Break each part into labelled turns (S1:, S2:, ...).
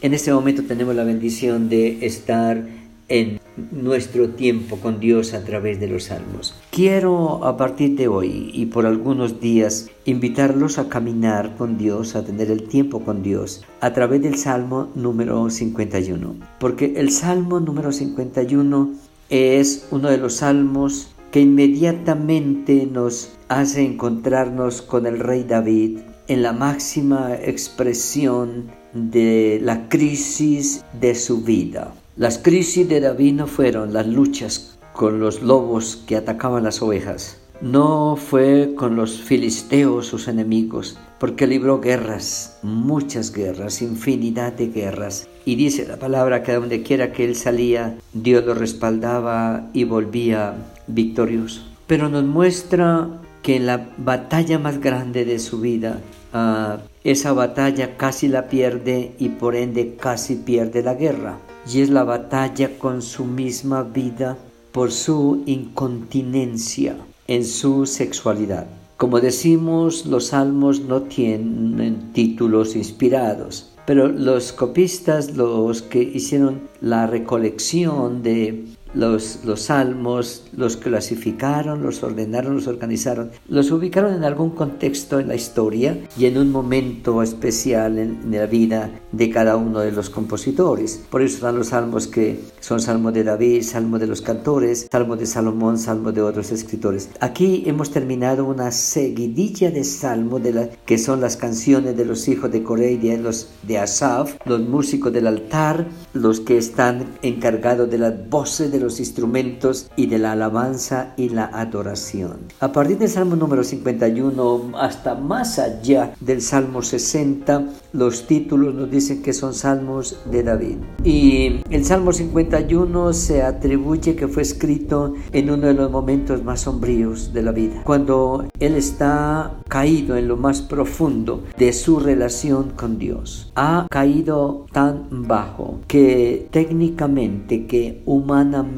S1: en este momento tenemos la bendición de estar en nuestro tiempo con Dios a través de los salmos. Quiero a partir de hoy y por algunos días invitarlos a caminar con Dios, a tener el tiempo con Dios a través del Salmo número 51. Porque el Salmo número 51 es uno de los salmos que inmediatamente nos hace encontrarnos con el rey David en la máxima expresión de la crisis de su vida. Las crisis de David no fueron las luchas con los lobos que atacaban las ovejas, no fue con los filisteos sus enemigos, porque libró guerras, muchas guerras, infinidad de guerras. Y dice la palabra que donde quiera que él salía, Dios lo respaldaba y volvía victorioso. Pero nos muestra que en la batalla más grande de su vida, ah, esa batalla casi la pierde y por ende casi pierde la guerra y es la batalla con su misma vida por su incontinencia en su sexualidad. Como decimos, los salmos no tienen títulos inspirados, pero los copistas, los que hicieron la recolección de los, los salmos, los clasificaron, los ordenaron, los organizaron, los ubicaron en algún contexto en la historia y en un momento especial en, la vida de cada uno de los compositores. Por eso están los salmos que son salmos de David, salmos de los cantores, salmos de Salomón, salmos de otros escritores. Aquí hemos terminado una seguidilla de salmos de la, que son las canciones de los hijos de Coré y de los de Asaf, los músicos del altar, los que están encargados de las voces de los los instrumentos y de la alabanza y la adoración. A partir del Salmo número 51 hasta más allá del Salmo 60, los títulos nos dicen que son salmos de David. Y el Salmo 51 se atribuye que fue escrito en uno de los momentos más sombríos de la vida, cuando él está caído en lo más profundo de su relación con Dios. Ha caído tan bajo que técnicamente, que humanamente,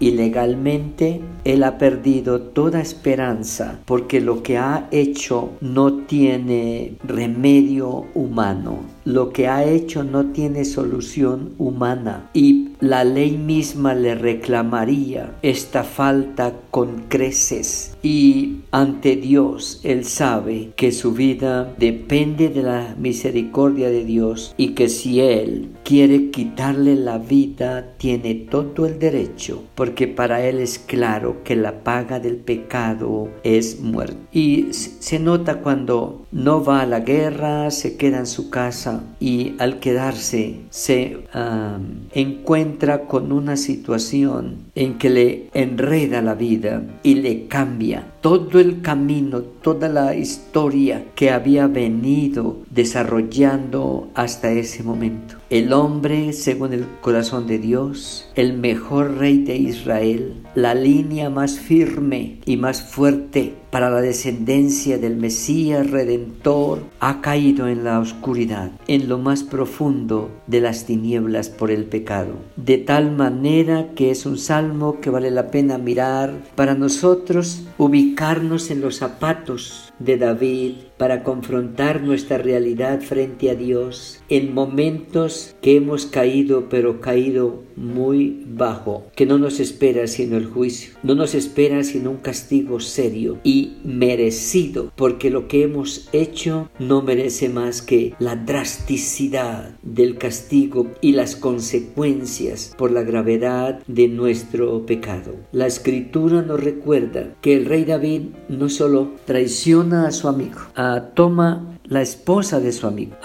S1: y legalmente, él ha perdido toda esperanza porque lo que ha hecho no tiene remedio humano. Lo que ha hecho no tiene solución humana y la ley misma le reclamaría esta falta con creces. Y ante Dios él sabe que su vida depende de la misericordia de Dios y que si él quiere quitarle la vida tiene todo el derecho porque para él es claro que la paga del pecado es muerte. Y se nota cuando no va a la guerra, se queda en su casa y al quedarse se encuentra con una situación en que le enreda la vida y le cambia todo el camino, toda la historia que había venido desarrollando hasta ese momento. El hombre, según el corazón de Dios, el mejor rey de Israel, la línea más firme y más fuerte para la descendencia del Mesías Redentor, ha caído en la oscuridad, en lo más profundo de las tinieblas por el pecado. De tal manera que es un salmo que vale la pena mirar para nosotros, ubicarnos en los zapatos de David para confrontar nuestra realidad frente a Dios en momentos que hemos caído, pero caído muy bajo, que no nos espera sino el juicio, no nos espera sino un castigo serio y merecido, porque lo que hemos hecho no merece más que la drasticidad del castigo y las consecuencias por la gravedad de nuestro pecado. La escritura nos recuerda que el rey David no solo traiciona a su amigo, toma la esposa de su amigo,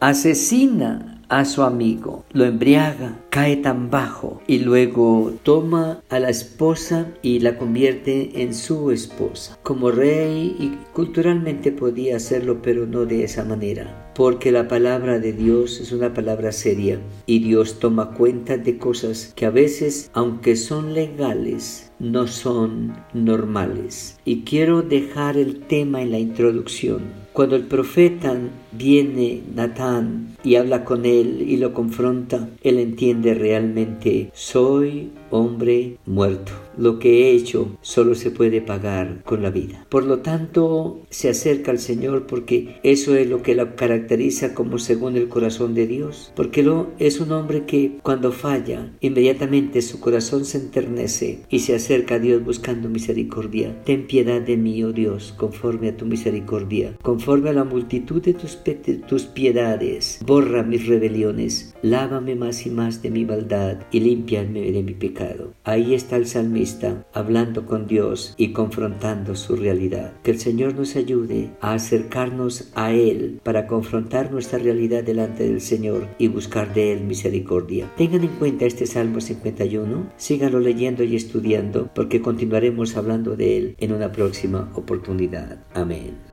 S1: asesina a su amigo, lo embriaga, cae tan bajo y luego toma a la esposa y la convierte en su esposa. Como rey y culturalmente podía hacerlo, pero no de esa manera. Porque la palabra de Dios es una palabra seria y Dios toma cuenta de cosas que a veces, aunque son legales, no son normales. Y quiero dejar el tema en la introducción Cuando el profeta viene, Natán, y habla con él y lo confronta, él entiende realmente, soy hombre muerto. Lo que he hecho solo se puede pagar con la vida. Por lo tanto, se acerca al Señor porque eso es lo que la caracteriza como según el corazón de Dios. Porque lo, es un hombre que cuando falla, inmediatamente su corazón se enternece y se acerca a Dios buscando misericordia. Ten piedad de mí, oh Dios, conforme a tu misericordia, conforme a la multitud de tus, piedades. Borra mis rebeliones, lávame más y más de mi maldad y límpiame de mi pecado. Ahí está el salmista hablando con Dios y confrontando su realidad. Que el Señor nos ayude a acercarnos a Él para confrontar nuestra realidad delante del Señor y buscar de Él misericordia. Tengan en cuenta este Salmo 51, síganlo leyendo y estudiando porque continuaremos hablando de Él en una próxima oportunidad. Amén.